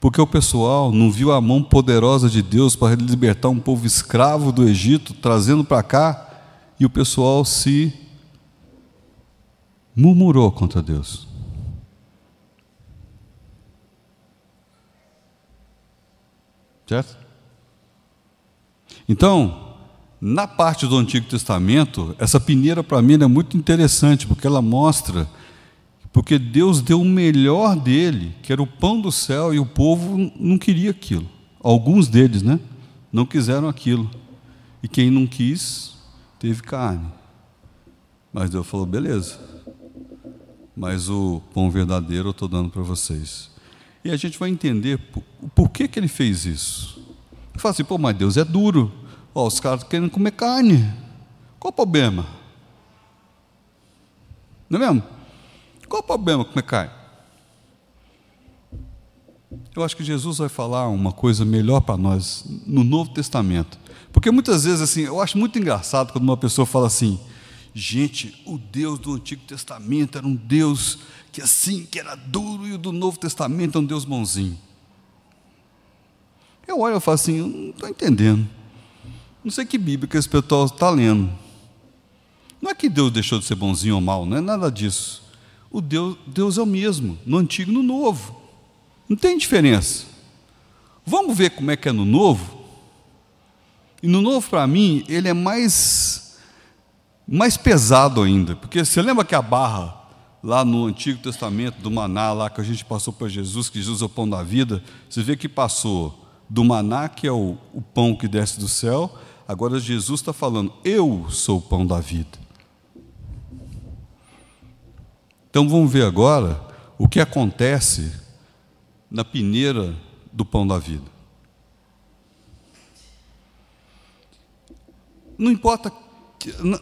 Porque o pessoal não viu a mão poderosa de Deus para libertar um povo escravo do Egito, trazendo para cá, e o pessoal se murmurou contra Deus. Certo? Então, na parte do Antigo Testamento, essa peneira para mim é muito interessante, porque ela mostra porque Deus deu o melhor dele, que era o pão do céu, e o povo não queria aquilo. Alguns deles, né? Não quiseram aquilo. E quem não quis, teve carne. Mas Deus falou: beleza. Mas o pão verdadeiro eu estou dando para vocês. E a gente vai entender por, por que, que ele fez isso. Fala assim: pô, mas Deus é duro. Ó, os caras querem comer carne. Qual o problema? Não é mesmo? Qual o problema com carne? Eu acho que Jesus vai falar uma coisa melhor para nós no Novo Testamento. Porque muitas vezes, assim, eu acho muito engraçado quando uma pessoa fala assim: gente, o Deus do Antigo Testamento era um Deus que assim, que era duro, e o do Novo Testamento é um Deus bonzinho. Eu olho e falo assim: não estou entendendo. Não sei que Bíblia que esse pessoal está lendo. Não é que Deus deixou de ser bonzinho ou mal, não é nada disso o Deus, Deus é o mesmo, no antigo e no novo. Não tem diferença. Vamos ver como é que é no novo? E no novo, para mim, ele é mais, mais pesado ainda. Porque você lembra que a barra, lá no Antigo Testamento, do maná, lá que a gente passou para Jesus, que Jesus é o pão da vida, você vê que passou do maná, que é o, o pão que desce do céu, agora Jesus está falando, eu sou o pão da vida. Então vamos ver agora o que acontece na peneira do pão da vida. Não importa,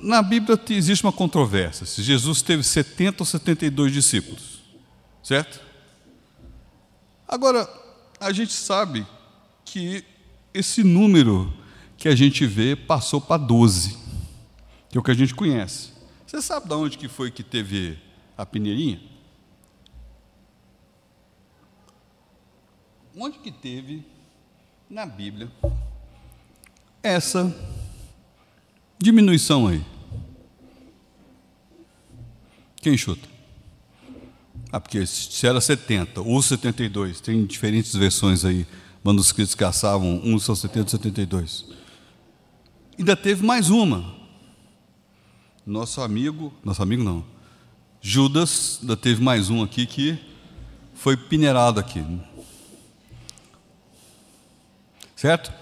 na Bíblia existe uma controvérsia, se Jesus teve 70 ou 72 discípulos, certo? Agora, a gente sabe que esse número que a gente vê passou para 12, que é o que a gente conhece. Você sabe de onde que foi que teve a peneirinha? Onde que teve na Bíblia essa diminuição aí? Quem chuta? Ah, porque se era 70 ou 72, tem diferentes versões aí, manuscritos que caçavam, uns são 70 e 72. Ainda teve mais uma. Nosso amigo, nosso amigo não, Judas, ainda teve mais um aqui que foi peneirado aqui. Certo?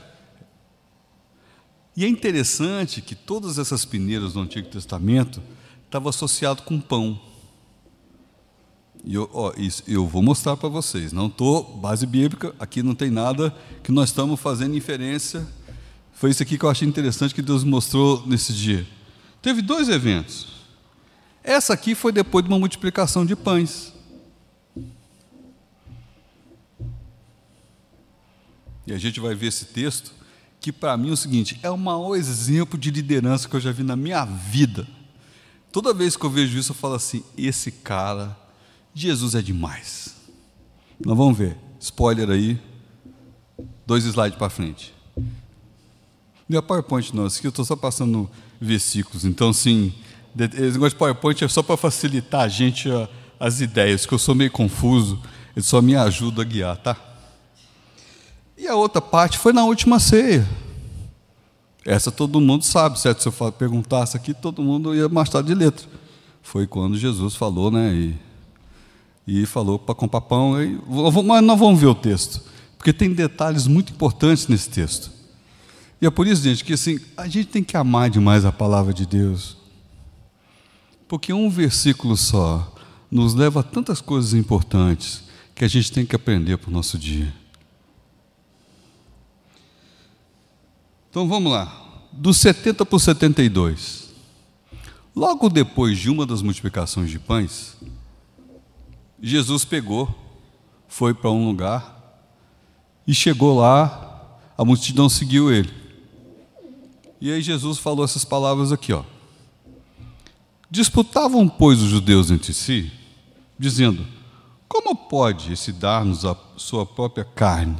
E é interessante que todas essas peneiras do Antigo Testamento estavam associadas com pão. E eu, ó, isso, eu vou mostrar para vocês. Não estou, base bíblica, aqui não tem nada que nós estamos fazendo inferência. Foi isso aqui que eu achei interessante que Deus mostrou nesse dia. Teve dois eventos. Essa aqui foi depois de uma multiplicação de pães. E a gente vai ver esse texto, que para mim é o seguinte: é o maior exemplo de liderança que eu já vi na minha vida. Toda vez que eu vejo isso, eu falo assim: esse cara, Jesus é demais. Nós vamos ver, spoiler aí, dois slides para frente. Não é PowerPoint, não, isso aqui eu estou só passando versículos, então, sim esse negócio de PowerPoint é só para facilitar a gente a, as ideias, que eu sou meio confuso, ele só me ajuda a guiar, tá? E a outra parte foi na última ceia. Essa todo mundo sabe, certo? Se eu perguntasse aqui, todo mundo ia mostrar de letra. Foi quando Jesus falou, né? E, e falou para comprar pão. E, mas nós vamos ver o texto, porque tem detalhes muito importantes nesse texto. E é por isso, gente, que assim, a gente tem que amar demais a palavra de Deus. Porque um versículo só nos leva a tantas coisas importantes que a gente tem que aprender para o nosso dia. Então vamos lá. Do 70 para o 72. Logo depois de uma das multiplicações de pães, Jesus pegou, foi para um lugar e chegou lá, a multidão seguiu ele. E aí Jesus falou essas palavras aqui, ó. Disputavam, pois, os judeus entre si, dizendo: Como pode esse dar-nos a sua própria carne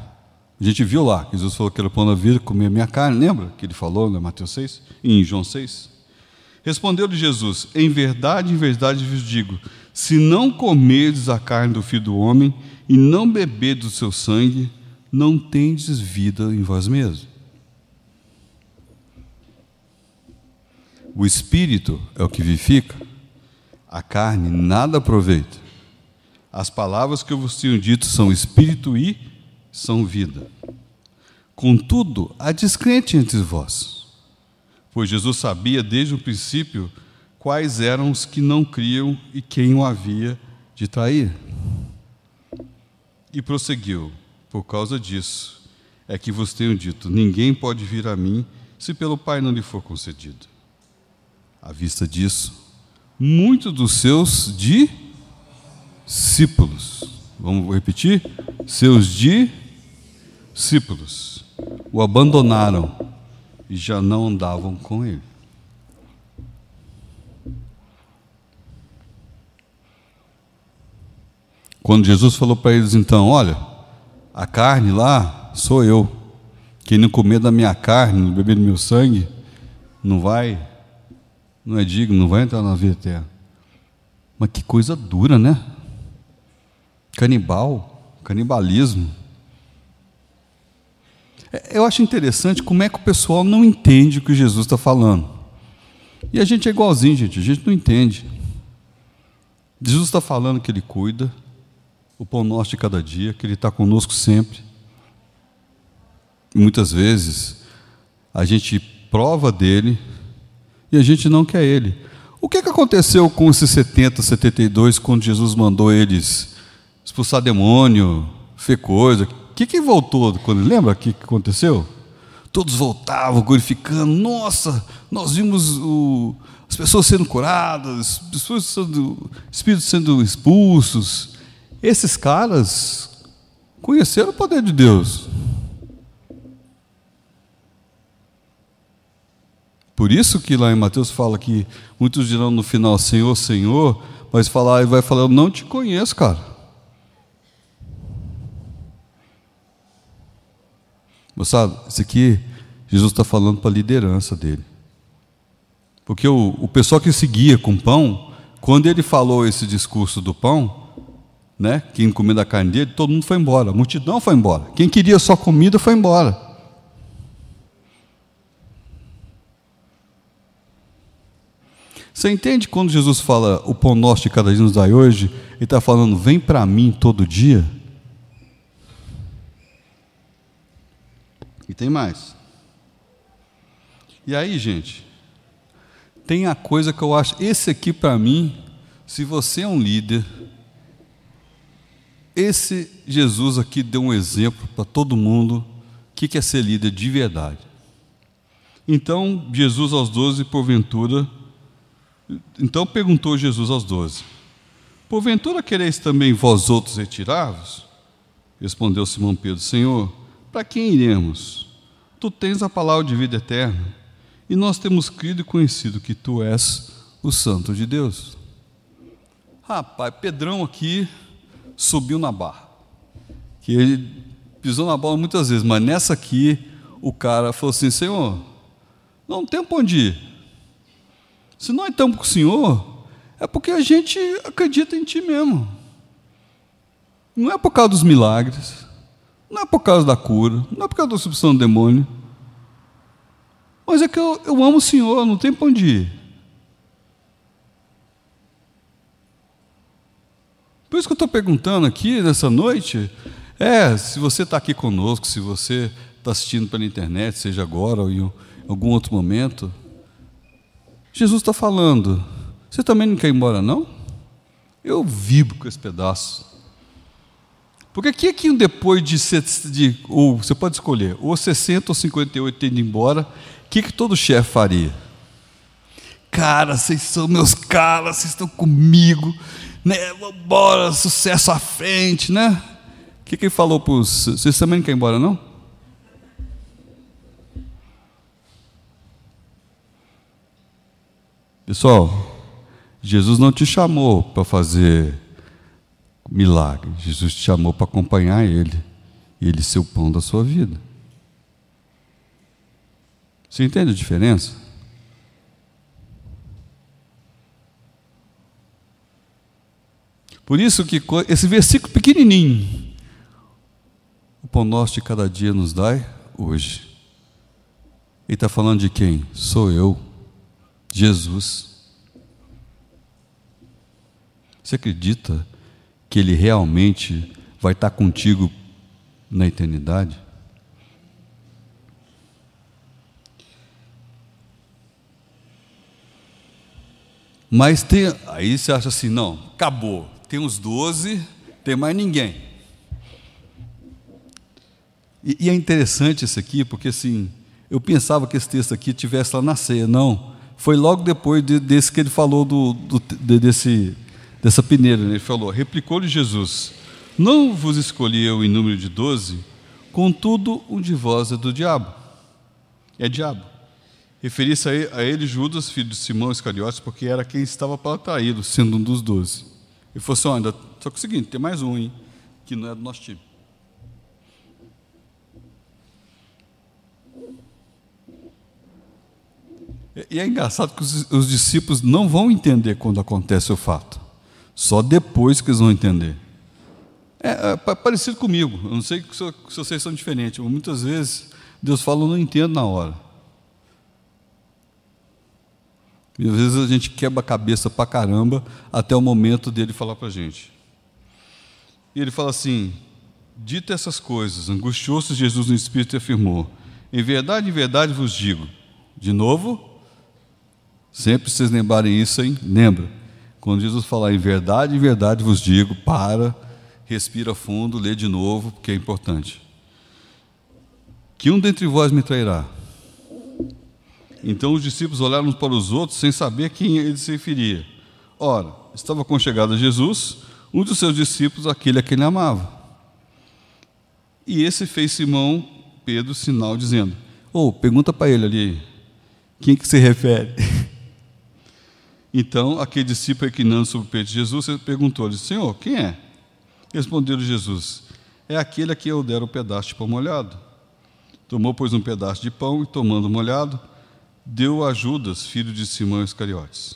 a gente viu lá, Jesus falou que era pão da vida, comer minha carne, lembra que ele falou em Mateus 6? E em João 6? Respondeu-lhe Jesus: Em verdade, em verdade vos digo: se não comerdes a carne do filho do homem e não beberdes do seu sangue, não tendes vida em vós mesmos. O espírito é o que vivifica, a carne nada aproveita. As palavras que eu vos tenho dito são espírito e são vida. Contudo, há descrente entre vós, pois Jesus sabia desde o princípio quais eram os que não criam e quem o havia de trair. E prosseguiu: Por causa disso é que vos tenho dito: ninguém pode vir a mim se pelo Pai não lhe for concedido. À vista disso, muitos dos seus discípulos, vamos repetir? Seus discípulos o abandonaram e já não andavam com ele. Quando Jesus falou para eles, então, olha, a carne lá sou eu. Quem não comer da minha carne, não beber do meu sangue, não vai, não é digno, não vai entrar na vida eterna. Mas que coisa dura, né? Canibal, canibalismo. É, eu acho interessante como é que o pessoal não entende o que Jesus está falando. E a gente é igualzinho, gente, a gente não entende. Jesus está falando que Ele cuida, o pão nosso de cada dia, que Ele está conosco sempre. E muitas vezes a gente prova dele e a gente não quer Ele. O que, que aconteceu com esses 70, 72, quando Jesus mandou eles expulsar demônio, fer coisa? O que, que voltou? Quando, lembra o que, que aconteceu? Todos voltavam glorificando. Nossa, nós vimos o, as pessoas sendo curadas, pessoas sendo, espíritos sendo expulsos. Esses caras conheceram o poder de Deus. Por isso que lá em Mateus fala que muitos dirão no final Senhor, Senhor, mas falar e vai falar eu não te conheço, cara. Moçada, isso aqui Jesus está falando para a liderança dele. Porque o, o pessoal que seguia com pão, quando ele falou esse discurso do pão, né, quem comia da carne dele, todo mundo foi embora, a multidão foi embora. Quem queria só comida foi embora. Você entende quando Jesus fala o pão nosso de cada dia nos dai hoje, ele está falando, vem para mim todo dia? E tem mais. E aí, gente, tem a coisa que eu acho, esse aqui para mim, se você é um líder, esse Jesus aqui deu um exemplo para todo mundo o que é ser líder de verdade. Então, Jesus aos doze, porventura, então perguntou Jesus aos doze: Porventura quereis também vós outros retirar-vos? Respondeu Simão Pedro: Senhor, para quem iremos? Tu tens a palavra de vida eterna, e nós temos crido e conhecido que tu és o Santo de Deus. Rapaz, Pedrão aqui subiu na barra. Que ele pisou na bola muitas vezes, mas nessa aqui o cara falou assim: Senhor, não tem para onde ir. Se nós estamos com o Senhor, é porque a gente acredita em Ti mesmo. Não é por causa dos milagres, não é por causa da cura, não é por causa da substituição do demônio. Mas é que eu, eu amo o Senhor, não tem para onde ir. Por isso que eu estou perguntando aqui nessa noite, é, se você está aqui conosco, se você está assistindo pela internet, seja agora ou em algum outro momento, Jesus está falando, você também não quer ir embora, não? Eu vibro com esse pedaço. Porque aqui, aqui depois de, de ou você pode escolher, ou 60 ou 58 tendo ido embora, o que, que todo chefe faria? Cara, vocês são meus caras, vocês estão comigo, né? Vambora, sucesso à frente, né? O que, que ele falou para os. Vocês também não querem ir embora, não? Pessoal, Jesus não te chamou para fazer milagre, Jesus te chamou para acompanhar Ele, e Ele ser o pão da sua vida. Você entende a diferença? Por isso que esse versículo pequenininho, o pão nosso de cada dia nos dai hoje. Ele está falando de quem? Sou eu, Jesus. Você acredita que Ele realmente vai estar contigo na eternidade? Mas tem, aí você acha assim, não, acabou, tem uns 12, tem mais ninguém. E, e, é interessante isso aqui, porque assim, eu pensava que esse texto aqui tivesse lá na ceia, não. Foi logo depois de, desse que ele falou do, do de, desse, dessa peneira. Né? Ele falou: replicou-lhe Jesus: Não vos escolhi eu em número de doze, contudo, um de vós é do diabo. É diabo. Referia-se a ele Judas, filho de Simão Iscariotes, porque era quem estava para traí-lo, sendo um dos doze. Ele falou assim: olha, só que é o seguinte, tem mais um, hein, que não é do nosso time. E é engraçado que os, os, discípulos não vão entender quando acontece o fato. Só depois que eles vão entender. É, é parecido comigo. Eu não sei se, vocês são diferentes. Muitas vezes Deus fala, eu não entendo na hora. E às vezes a gente quebra a cabeça para caramba até o momento dele falar para a gente. E ele fala assim: Dito essas coisas, angustiou-se Jesus no Espírito e afirmou: Em verdade, em verdade vos digo. De novo, sempre vocês lembrarem isso, hein? Lembra? Quando Jesus falar em verdade, em verdade vos digo, para, respira fundo, lê de novo, porque é importante. Que um dentre vós me trairá. Então os discípulos olharam uns para os outros sem saber a quem ele se referia. Ora, estava conchegado a Jesus, um dos seus discípulos, aquele a quem ele amava. E esse fez Simão Pedro sinal dizendo: Ô, oh, pergunta para ele ali, quem que se refere? Então, aquele discípulo reclinando sobre o peito de Jesus, perguntou-lhe: Senhor, quem é? Respondeu Jesus: É aquele a quem eu der o pedaço de pão molhado. Tomou, pois, um pedaço de pão e, tomando molhado, deu a Judas, filho de Simão Iscariotes.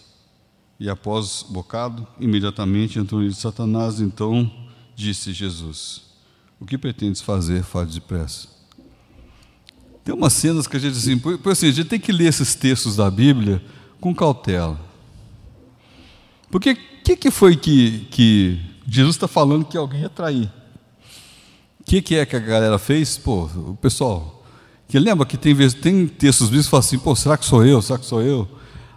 E após bocado, imediatamente entrou de Satanás. Então disse Jesus: O que pretendes fazer? Fale depressa. Tem umas cenas que a gente assim, por, por assim, a gente tem que ler esses textos da Bíblia com cautela. Porque o que, que foi que, que Jesus está falando que alguém ia trair? O que, que é que a galera fez? Pô, o pessoal, que lembra que tem, tem textos bíblicos que falam assim, pô, será que sou eu? Será que sou eu?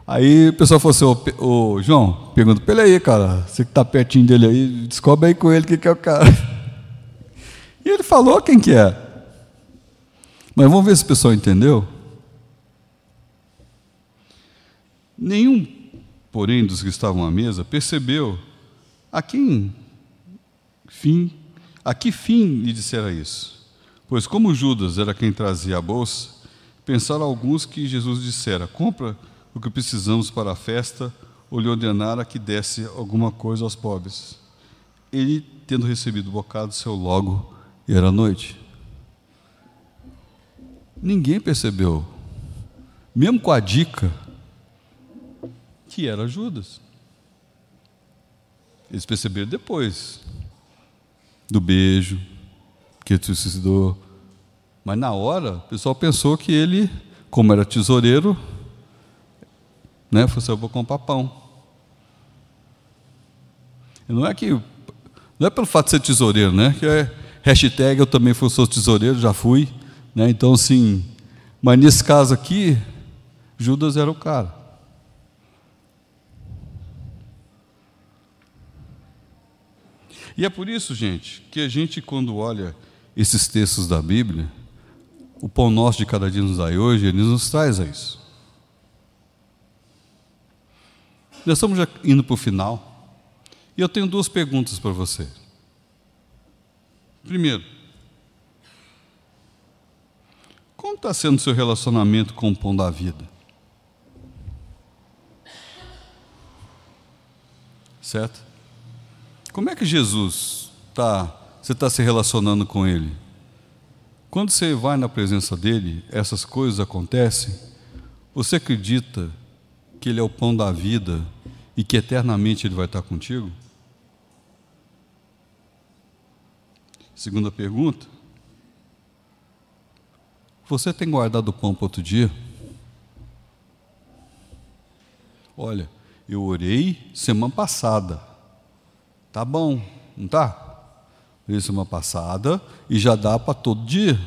Aí o pessoal falou assim, ô, ô João, pergunta para ele aí, cara, você que está pertinho dele aí, descobre aí com ele quem que é o cara. E ele falou quem que é. Mas vamos ver se o pessoal entendeu. Nenhum, porém, dos que estavam à mesa percebeu a quem fim, a que fim lhe dissera isso. Pois, como Judas era quem trazia a bolsa, pensaram alguns que Jesus dissera: Compra o que precisamos para a festa, ou lhe ordenara que desse alguma coisa aos pobres. Ele, tendo recebido o bocado, seu logo era noite. Ninguém percebeu, mesmo com a dica, que era Judas. Eles perceberam depois do beijo, que ele suicidou. Mas na hora, o pessoal pensou que ele como era tesoureiro, né, assim, eu vou comprar pão. E não é que não é pelo fato de ser tesoureiro, né? Que é hashtag eu também sou tesoureiro, já fui, né? Então assim, mas nesse caso aqui, Judas era o cara. E é por isso, gente, que a gente, quando olha esses textos da Bíblia, o pão nosso de cada dia nos dai hoje, ele nos traz a isso. Nós estamos já indo para o final, e eu tenho duas perguntas para você. Primeiro, como está sendo o seu relacionamento com o pão da vida? Certo? Como é que Jesus está, você está se relacionando com Ele? Quando você vai na presença dEle, essas coisas acontecem, você acredita que Ele é o pão da vida e que eternamente Ele vai estar contigo? Segunda pergunta. Você tem guardado o pão para outro dia? Olha, eu orei semana passada. Tá bom, não tá? Orei semana passada e já dá para todo dia.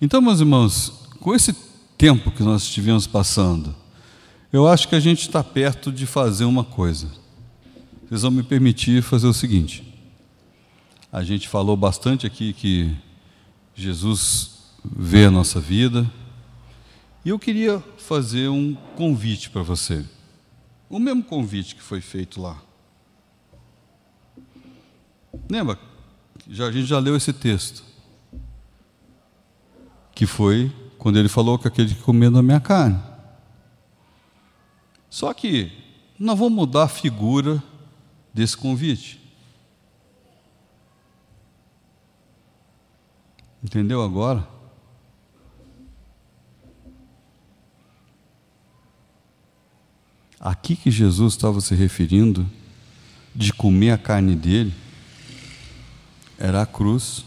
Então, meus irmãos, com esse tempo que nós estivemos passando, eu acho que a gente está perto de fazer uma coisa. Vocês vão me permitir fazer o seguinte. A gente falou bastante aqui que Jesus vê a nossa vida. E eu queria fazer um convite para você. O mesmo convite que foi feito lá. Lembra? Já, a gente já leu esse texto. Que foi quando ele falou que aquele que comeu da minha carne. Só que nós vamos mudar a figura desse convite. Entendeu agora? Aqui que Jesus estava se referindo de comer a carne dele era a cruz.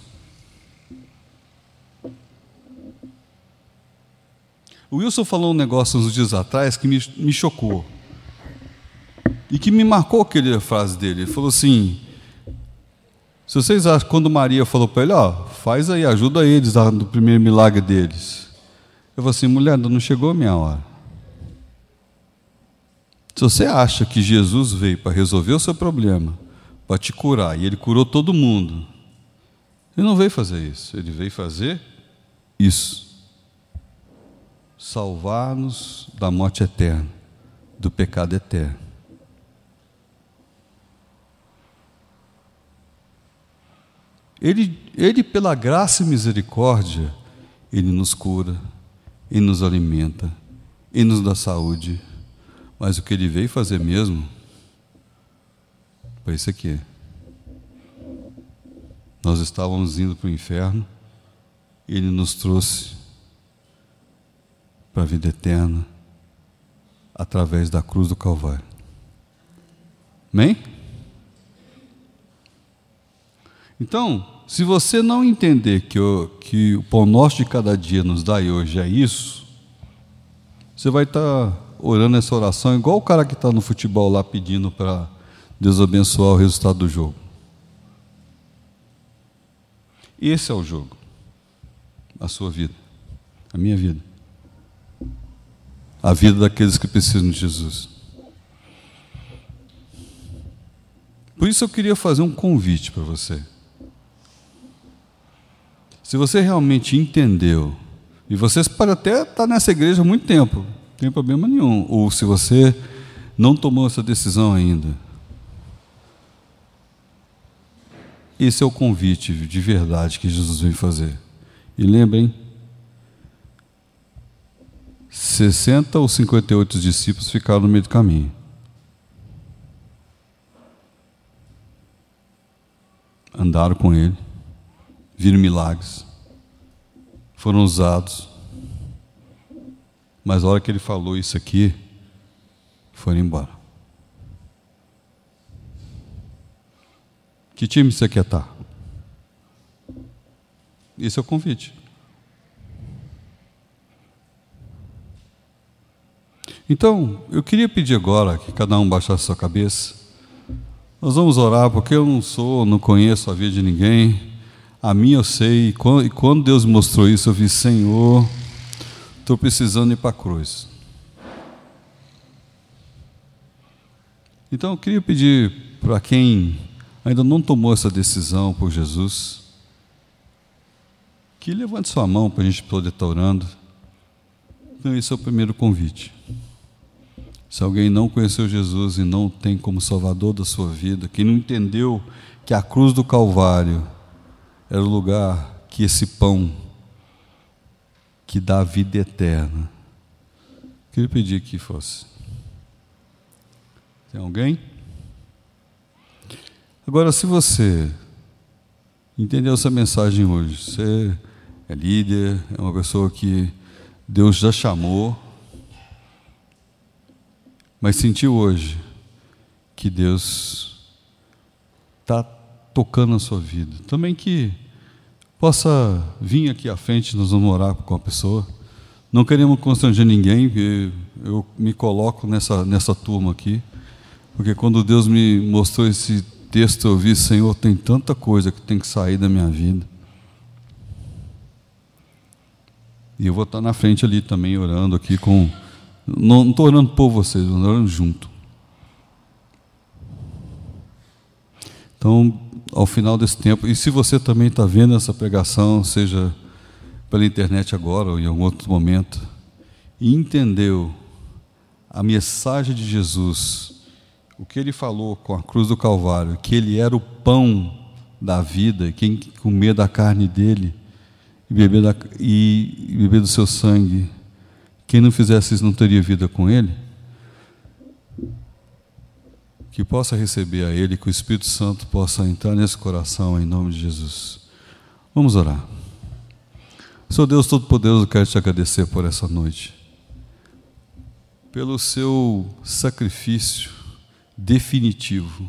O Wilson falou um negócio uns dias atrás que me, me chocou. E que me marcou aquela frase dele. Ele falou assim: se vocês acham, quando Maria falou para ele, ó, faz aí, ajuda eles no primeiro milagre deles. Eu falei assim, mulher, não chegou a minha hora. Se você acha que Jesus veio para resolver o seu problema, para te curar, e ele curou todo mundo, ele não veio fazer isso, ele veio fazer isso. Salvar-nos da morte eterna, do pecado eterno. Ele, ele, pela graça e misericórdia, Ele nos cura, Ele nos alimenta, Ele nos dá saúde. Mas o que Ele veio fazer mesmo foi isso aqui. Nós estávamos indo para o inferno, e Ele nos trouxe para a vida eterna através da cruz do Calvário. Amém? Então, se você não entender que o, que o pão nosso de cada dia nos dá e hoje é isso, você vai estar tá orando essa oração igual o cara que está no futebol lá pedindo para Deus abençoar o resultado do jogo. Esse é o jogo, a sua vida, a minha vida, a vida daqueles que precisam de Jesus. Por isso eu queria fazer um convite para você. Se você realmente entendeu, e você pode até estar nessa igreja há muito tempo, tem problema nenhum, ou se você não tomou essa decisão ainda, esse é o convite de verdade que Jesus vem fazer. E lembrem, 60 ou 58 discípulos ficaram no meio do caminho. Andaram com ele viram milagres, foram usados. Mas a hora que ele falou isso aqui, foram embora. Que time você quer estar? Esse é o convite. Então, eu queria pedir agora que cada um baixasse sua cabeça. Nós vamos orar, porque eu não sou, não conheço a vida de ninguém. A minha eu sei, e quando Deus mostrou isso, eu vi, Senhor, estou precisando ir para a cruz. Então, eu queria pedir para quem ainda não tomou essa decisão por Jesus, que levante sua mão para a gente poder estar orando. Então, esse é o primeiro convite. Se alguém não conheceu Jesus e não tem como Salvador da sua vida, que não entendeu que a cruz do Calvário era o lugar que esse pão que dá vida eterna, queria pedir que fosse. Tem alguém? Agora, se você entendeu essa mensagem hoje, você é líder, é uma pessoa que Deus já chamou, mas sentiu hoje que Deus está tocando a sua vida. Também que possa vir aqui à frente, nós vamos orar com a pessoa. Não queremos constranger ninguém, eu me coloco nessa, nessa turma aqui, porque quando Deus me mostrou esse texto, eu vi, Senhor, tem tanta coisa que tem que sair da minha vida. E eu vou estar na frente ali também, orando aqui com não estou orando por vocês, estou orando junto. Então, ao final desse tempo, e se você também está vendo essa pregação, seja pela internet agora ou em algum outro momento, e entendeu a mensagem de Jesus, o que ele falou com a cruz do Calvário, que ele era o pão da vida, quem comer da carne dele e beber, da, e, e beber do seu sangue quem não fizesse isso não teria vida com Ele? Que possa receber a Ele, que o Espírito Santo possa entrar nesse coração em nome de Jesus. Vamos orar. Senhor Deus Todo-Poderoso, quero te agradecer por essa noite, pelo seu sacrifício definitivo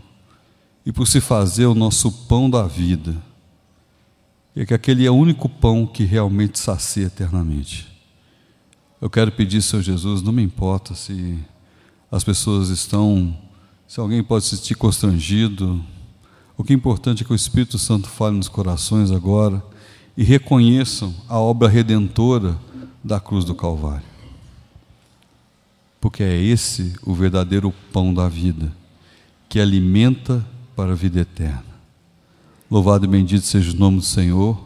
e por se fazer o nosso pão da vida, e que aquele é o único pão que realmente sacia eternamente. Eu quero pedir, Senhor Jesus, não me importa se as pessoas estão, se alguém pode se sentir constrangido. O que é importante é que o Espírito Santo fale nos corações agora e reconheçam a obra redentora da cruz do Calvário. Porque é esse o verdadeiro pão da vida, que alimenta para a vida eterna. Louvado e bendito seja o nome do Senhor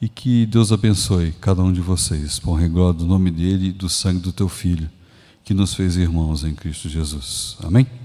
e que Deus abençoe cada um de vocês, por glória do nome dele e do sangue do teu filho, que nos fez irmãos em Cristo Jesus. Amém?